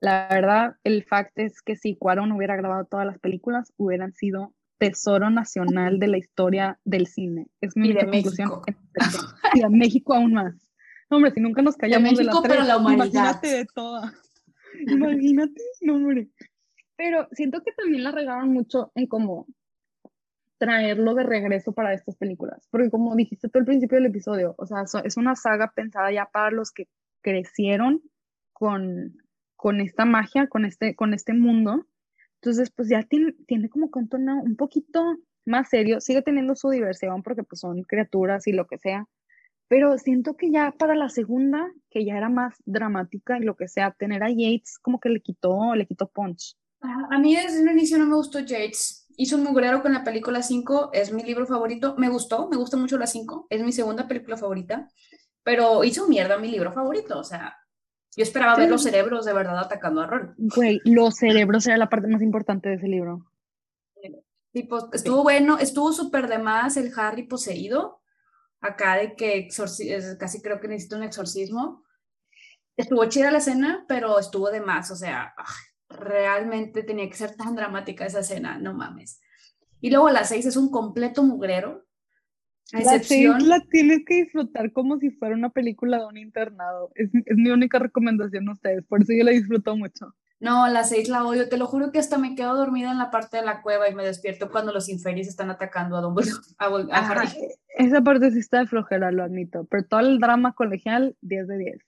la verdad, el fact es que si Cuarón hubiera grabado todas las películas, hubieran sido tesoro nacional de la historia del cine. Es mi conclusión. Y de México aún más hombre, si nunca nos callamos de, México, pero la humanidad. Imagínate de toda. Imagínate, no, hombre. Pero siento que también la regaron mucho en cómo traerlo de regreso para estas películas. Porque como dijiste tú al principio del episodio, o sea, es una saga pensada ya para los que crecieron con, con esta magia, con este, con este mundo. Entonces, pues ya tiene, tiene como que un tono un poquito más serio. Sigue teniendo su diversión porque pues son criaturas y lo que sea pero siento que ya para la segunda, que ya era más dramática y lo que sea, tener a Yates como que le quitó, le quitó punch. A mí desde el inicio no me gustó Yates. Hizo un mugrero con la película 5, es mi libro favorito, me gustó, me gusta mucho la 5, es mi segunda película favorita, pero hizo mierda mi libro favorito, o sea, yo esperaba ver los cerebros de verdad atacando a Ron. Güey, los cerebros era la parte más importante de ese libro. Tipo, estuvo bueno, estuvo súper de más el Harry poseído, acá de que casi creo que necesita un exorcismo. Estuvo chida la escena, pero estuvo de más, o sea, realmente tenía que ser tan dramática esa escena, no mames. Y luego la 6 es un completo mugrero. A excepción... La, la tienes que disfrutar como si fuera una película de un internado. Es, es mi única recomendación a ustedes, por eso yo la disfruto mucho. No, la 6 la odio, te lo juro que hasta me quedo dormida en la parte de la cueva y me despierto cuando los inferis están atacando a Dumbledore. A, esa parte sí está de flojera, lo admito, pero todo el drama colegial, 10 de 10.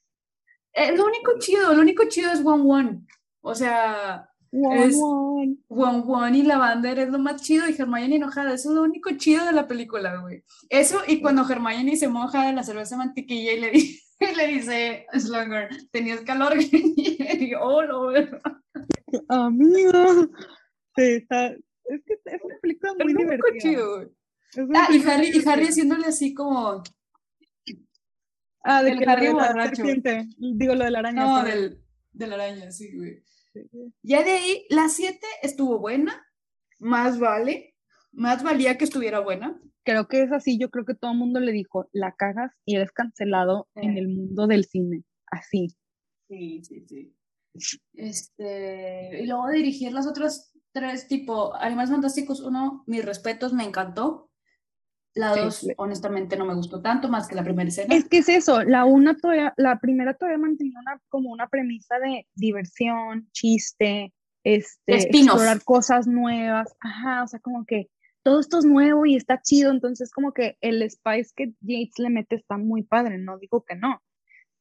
Es lo único chido, lo único chido es One One. O sea, es one One y la bandera es lo más chido y Hermione enojada, eso es lo único chido de la película, güey. Eso y cuando Hermione se moja de la cerveza mantequilla y le dice y le dice tenías calor. y digo, oh, veo. Amigo. Sí, está, es que es una película muy divertida. Chido, ah, y Harry, y Harry haciéndole así como. Ah, de el que Harry borracho. Digo lo de la araña. No, del, de la araña, sí, güey. Ya de ahí, la 7 estuvo buena, más vale, más valía que estuviera buena creo que es así, yo creo que todo el mundo le dijo, la cagas y eres cancelado en el mundo del cine, así. Sí, sí, sí. Este, y luego dirigir las otras tres, tipo Animales Fantásticos, uno, mis respetos, me encantó. La dos, honestamente, no me gustó tanto, más que la primera escena. Es que es eso, la una todavía, la primera todavía mantenía una, como una premisa de diversión, chiste, este, explorar cosas nuevas, ajá, o sea, como que todo esto es nuevo y está chido, entonces como que el spice que Yates le mete está muy padre, no digo que no,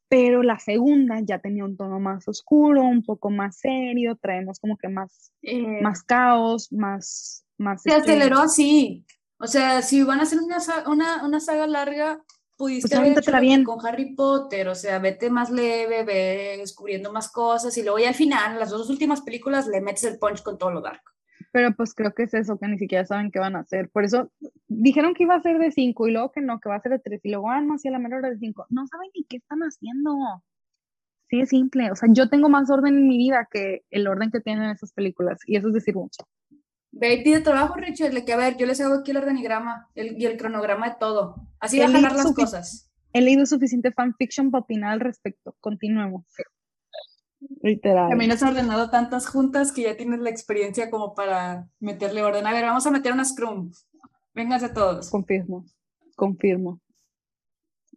pero la segunda ya tenía un tono más oscuro, un poco más serio, traemos como que más, eh. más caos, más... más se aceleró así, o sea, si van a hacer una, una, una saga larga, pudiste pues haber bien. con Harry Potter, o sea, vete más leve, ve descubriendo más cosas y luego ya al final, las dos últimas películas, le metes el punch con todo lo dark pero pues creo que es eso, que ni siquiera saben qué van a hacer. Por eso dijeron que iba a ser de 5 y luego que no, que va a ser de 3 y luego, ah, no, a la menor de 5. No saben ni qué están haciendo. Sí, es simple. O sea, yo tengo más orden en mi vida que el orden que tienen esas películas y eso es decir mucho. Ve y pide trabajo, Richard, que a ver, yo les hago aquí el organigrama el, y el cronograma de todo. Así va a ganar las cosas. He leído suficiente fanfiction para opinar al respecto. Continuemos. Literal. También has ordenado tantas juntas que ya tienes la experiencia como para meterle orden. A ver, vamos a meter una Scrum. Vénganse todos. Confirmo, confirmo.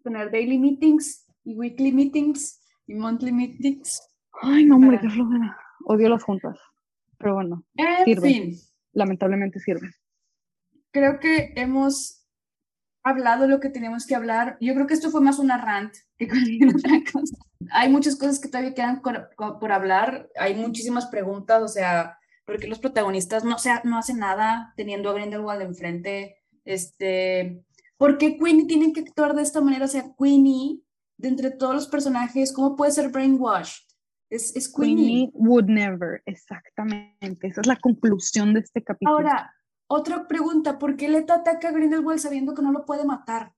Tener daily meetings y weekly meetings y monthly meetings. Ay, no, hombre, qué flojera. Odio las juntas. Pero bueno, en Fin. Lamentablemente sirve. Creo que hemos hablado lo que tenemos que hablar. Yo creo que esto fue más una rant que cualquier otra cosa hay muchas cosas que todavía quedan por, hablar, hay muchísimas preguntas, o sea, ¿por qué los protagonistas no, sea, no hacen nada teniendo a Grindelwald enfrente? Este, ¿Por qué Queenie tiene que actuar de esta manera? O sea, Queenie, de entre todos los personajes, ¿cómo puede ser brainwashed? Es, es Queenie. would never, exactamente. Esa es la conclusión de este capítulo. Ahora, otra pregunta, ¿por qué Leto ataca a Grindelwald sabiendo que no lo puede matar?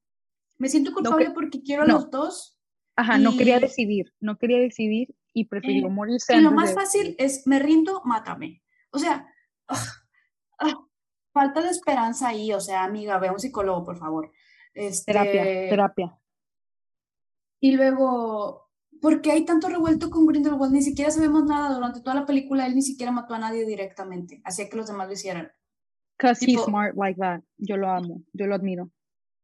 Me siento culpable porque quiero a los dos, Ajá, no quería decidir, no quería decidir y prefirió morirse. Y lo más fácil es, me rindo, mátame. O sea, falta de esperanza ahí, o sea, amiga, ve a un psicólogo, por favor. Este, terapia, terapia. Y luego, ¿por qué hay tanto revuelto con Grindelwald? Ni siquiera sabemos nada durante toda la película, él ni siquiera mató a nadie directamente, hacía que los demás lo hicieran. Because he's smart like that. Yo lo amo, yo lo admiro.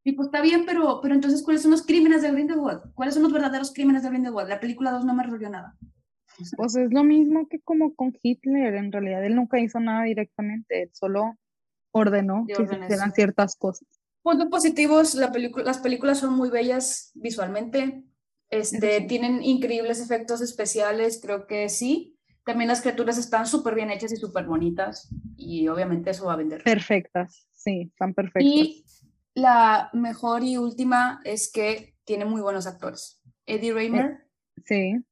Y pues está bien, pero, pero entonces, ¿cuáles son los crímenes de Grindelwald? ¿Cuáles son los verdaderos crímenes de Grindelwald? La película 2 no me resolvió nada. Pues es lo mismo que como con Hitler, en realidad él nunca hizo nada directamente, él solo ordenó que se hicieran ciertas cosas. Puntos positivos, la las películas son muy bellas visualmente, este, tienen increíbles efectos especiales, creo que sí. También las criaturas están súper bien hechas y súper bonitas y obviamente eso va a vender. Perfectas, sí, están perfectas. Y la mejor y última es que tiene muy buenos actores. Eddie Raymer. Eh, sí.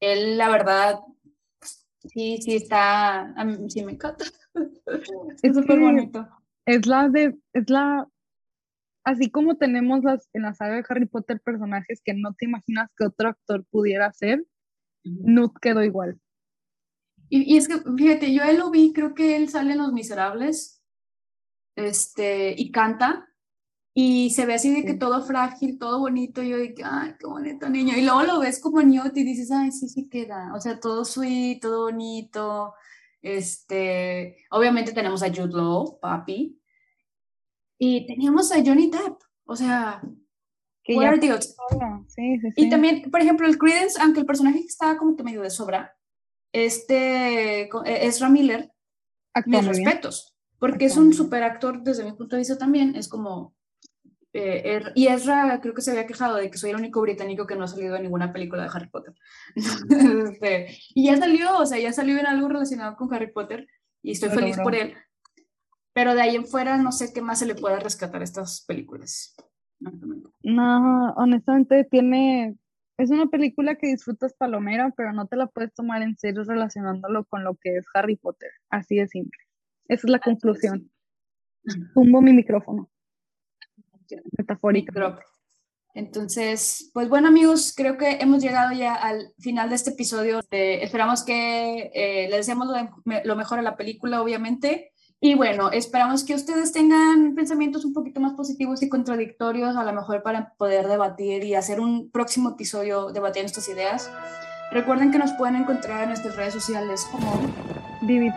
Él, la verdad, sí, sí está, sí me encanta. es súper bonito. Es la de, es la, así como tenemos las, en la saga de Harry Potter personajes que no te imaginas que otro actor pudiera ser, Nut quedó igual. Y, es que, fíjate, yo él lo vi, creo que él sale en Los Miserables, este, y canta, y se ve así de que todo frágil, todo bonito, y yo que ay, qué bonito niño, y luego lo ves como Newt y dices, ay, sí, sí queda, o sea, todo sweet, todo bonito, este, obviamente tenemos a Jude Law, papi, y teníamos a Johnny Depp, o sea, que sí, sí, Y también, por ejemplo, el Credence, aunque el personaje estaba como que medio de sobra, este e, Ezra Miller, mis respetos, porque es un super actor desde mi punto de vista también, es como... Eh, er, y Ezra creo que se había quejado de que soy el único británico que no ha salido en ninguna película de Harry Potter. Este, y ya salió, o sea, ya salió en algo relacionado con Harry Potter y estoy feliz por él. Pero de ahí en fuera no sé qué más se le pueda rescatar a estas películas. No, honestamente tiene es una película que disfrutas palomera, pero no te la puedes tomar en serio relacionándolo con lo que es Harry Potter. Así de simple. Esa es la conclusión. Tumbo mi micrófono. Metafórico. Entonces, pues bueno amigos, creo que hemos llegado ya al final de este episodio. esperamos que eh, les deseemos lo mejor a la película, obviamente. Y bueno, esperamos que ustedes tengan pensamientos un poquito más positivos y contradictorios, a lo mejor para poder debatir y hacer un próximo episodio debatiendo estas ideas. Recuerden que nos pueden encontrar en nuestras redes sociales como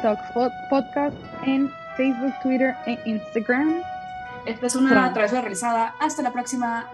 Talks Podcast en Facebook, Twitter e Instagram. Esta es una travesura realizada. Hasta la próxima.